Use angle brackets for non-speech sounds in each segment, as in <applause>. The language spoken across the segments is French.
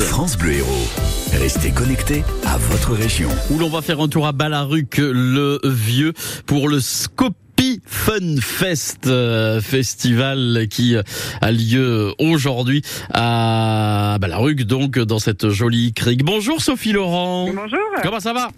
France Bleu Héros. Restez connectés à votre région. où l'on va faire un tour à Balaruc le Vieux pour le Scopi Fun Fest euh, festival qui euh, a lieu aujourd'hui à Balaruc donc dans cette jolie crique. Bonjour Sophie Laurent. Bonjour, Comment ça va?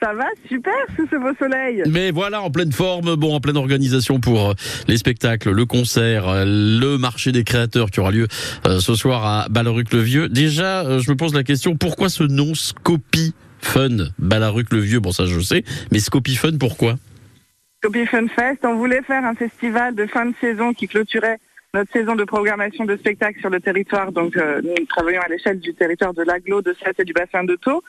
Ça va super sous ce beau soleil. Mais voilà, en pleine forme, bon, en pleine organisation pour euh, les spectacles, le concert, euh, le marché des créateurs qui aura lieu euh, ce soir à Balaruc-le-Vieux. Déjà, je me pose la question, pourquoi ce nom Scopi Fun Balaruc-le-Vieux Bon, ça je sais, mais Scopi Fun, pourquoi? Copy Fun Fest, on voulait faire un festival de fin de saison qui clôturait notre saison de programmation de spectacles sur le territoire. Donc euh, nous travaillons à l'échelle du territoire de l'aglo, de Sète et du bassin de Thau.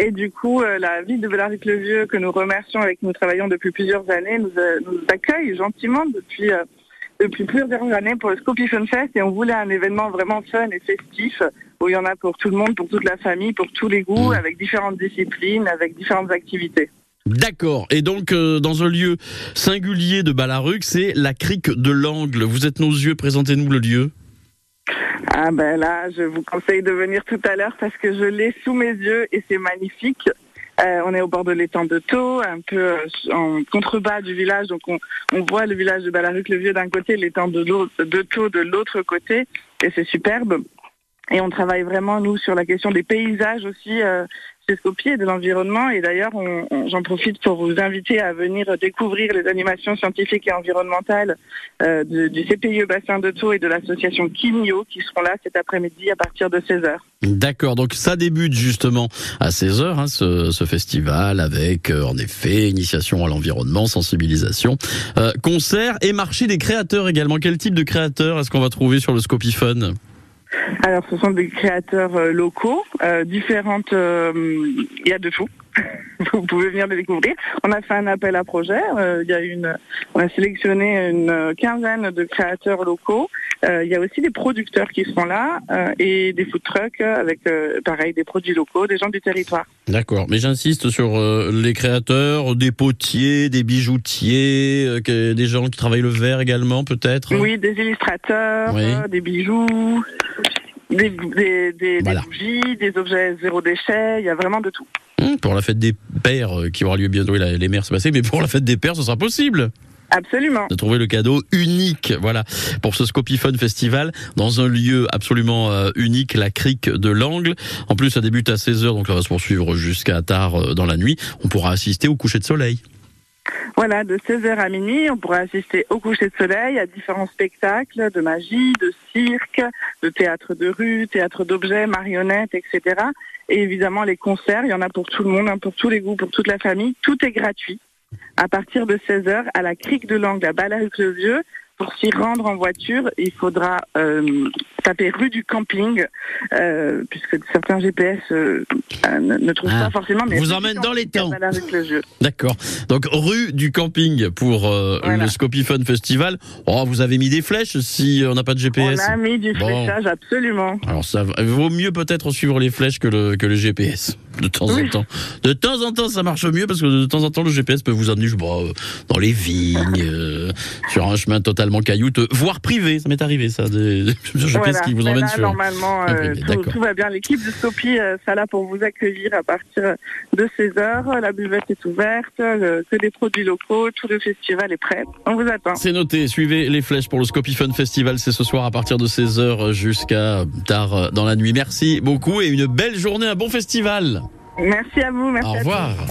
Et du coup, euh, la ville de Bellaric-le-Vieux, que nous remercions et que nous travaillons depuis plusieurs années, nous, euh, nous accueille gentiment depuis... euh, depuis plusieurs années pour le Scopy Fun Fest et on voulait un événement vraiment fun et festif où il y en a pour tout le monde, pour toute la famille, pour tous les goûts, Mmh. avec différentes disciplines, avec différentes activités. D'accord. Et donc, euh, dans un lieu singulier de Balaruc, c'est la crique de l'Angle. Vous êtes nos yeux, présentez-nous le lieu. Ah ben là, je vous conseille de venir tout à l'heure parce que je l'ai sous mes yeux et c'est magnifique. Euh, on est au bord de l'étang de Thau, un peu euh, en contrebas du village, donc on, voit le village de Balaruc-le-Vieux d'un côté, l'étang de, de de l'autre côté, et c'est superbe. Et on travaille vraiment, nous, sur la question des paysages aussi euh, et de l'environnement. Et d'ailleurs, j'en profite pour vous inviter à venir découvrir les animations scientifiques et environnementales euh, du CPIE Bassin de Thau et de l'association Kimio qui seront là cet après-midi à partir de 16h. D'accord, donc ça débute justement à 16h, hein, ce, festival, avec euh, en effet initiation à l'environnement, sensibilisation, euh, concert et marché des créateurs également. Quel type de créateurs est-ce qu'on va trouver sur le Scopifun Alors, ce sont des créateurs euh, locaux, euh, différentes. euh, Il y a de tout. <laughs> Vous pouvez venir les découvrir. On a fait un appel à projet. euh, Il y a une, on a sélectionné une quinzaine de créateurs locaux. Euh, il y a aussi des producteurs qui seront là euh, et des food trucks avec, euh, pareil, des produits locaux, des gens du territoire. D'accord, mais j'insiste sur euh, les créateurs, des potiers, des bijoutiers, euh, des gens qui travaillent le verre également peut-être Oui, des illustrateurs, Oui. des bijoux, des, des, des- Voilà. des bougies, des objets zéro déchet. Il y a vraiment de tout. Hum, Pour la fête des pères euh, qui aura lieu bientôt, les mères c'est passé, mais pour la fête des pères ce sera possible Absolument. de trouver le cadeau unique, voilà, pour ce Scopifun Festival, dans un lieu absolument euh, unique, la crique de l'Angle. En plus, ça débute à 16h, donc ça va se poursuivre jusqu'à tard euh, dans la nuit. On pourra assister au coucher de soleil. Voilà, de 16h à minuit, on pourra assister au coucher de soleil, à différents spectacles de magie, de cirque, de théâtre de rue, théâtre d'objets, marionnettes, etc. Et évidemment, les concerts, il y en a pour tout le monde, hein, pour tous les goûts, pour toute la famille. Tout est gratuit. À partir de 16h, à la crique de l'Angle, à Balaruc-le-Vieux, pour s'y rendre en voiture, il faudra euh, taper rue du camping, euh, puisque certains GPS euh, euh, ne, ne trouvent Ah, pas forcément. Mais vous emmène dans les temps. Balaruc-le-Vieux. D'accord. Donc, rue du camping pour euh, Voilà. le Scopifun Festival. Oh, vous avez mis des flèches si on n'a pas de GPS. On a mis du Bon. fléchage, absolument. Alors ça va- vaut mieux peut-être suivre les flèches que le, que le GPS de temps en temps. De temps en temps ça marche mieux parce que de temps en temps le GPS peut vous amener je dans les vignes, sur un chemin totalement caillouteux, voire privé. Ça m'est arrivé ça, des, <laughs> des GPS Voilà. qui vous Mais emmènent là, sur. Normalement, euh, tout, va bien. L'équipe de Sopi euh, sera là pour vous accueillir à partir de 16h. La buvette est ouverte, le- que des produits locaux, tout le festival est prêt. On vous attend. C'est noté, suivez les flèches pour le Scopifun Festival, c'est ce soir à partir de 16h jusqu'à tard euh, dans la nuit. Merci beaucoup et une belle journée, un bon festival. Merci à vous. Merci Au à revoir.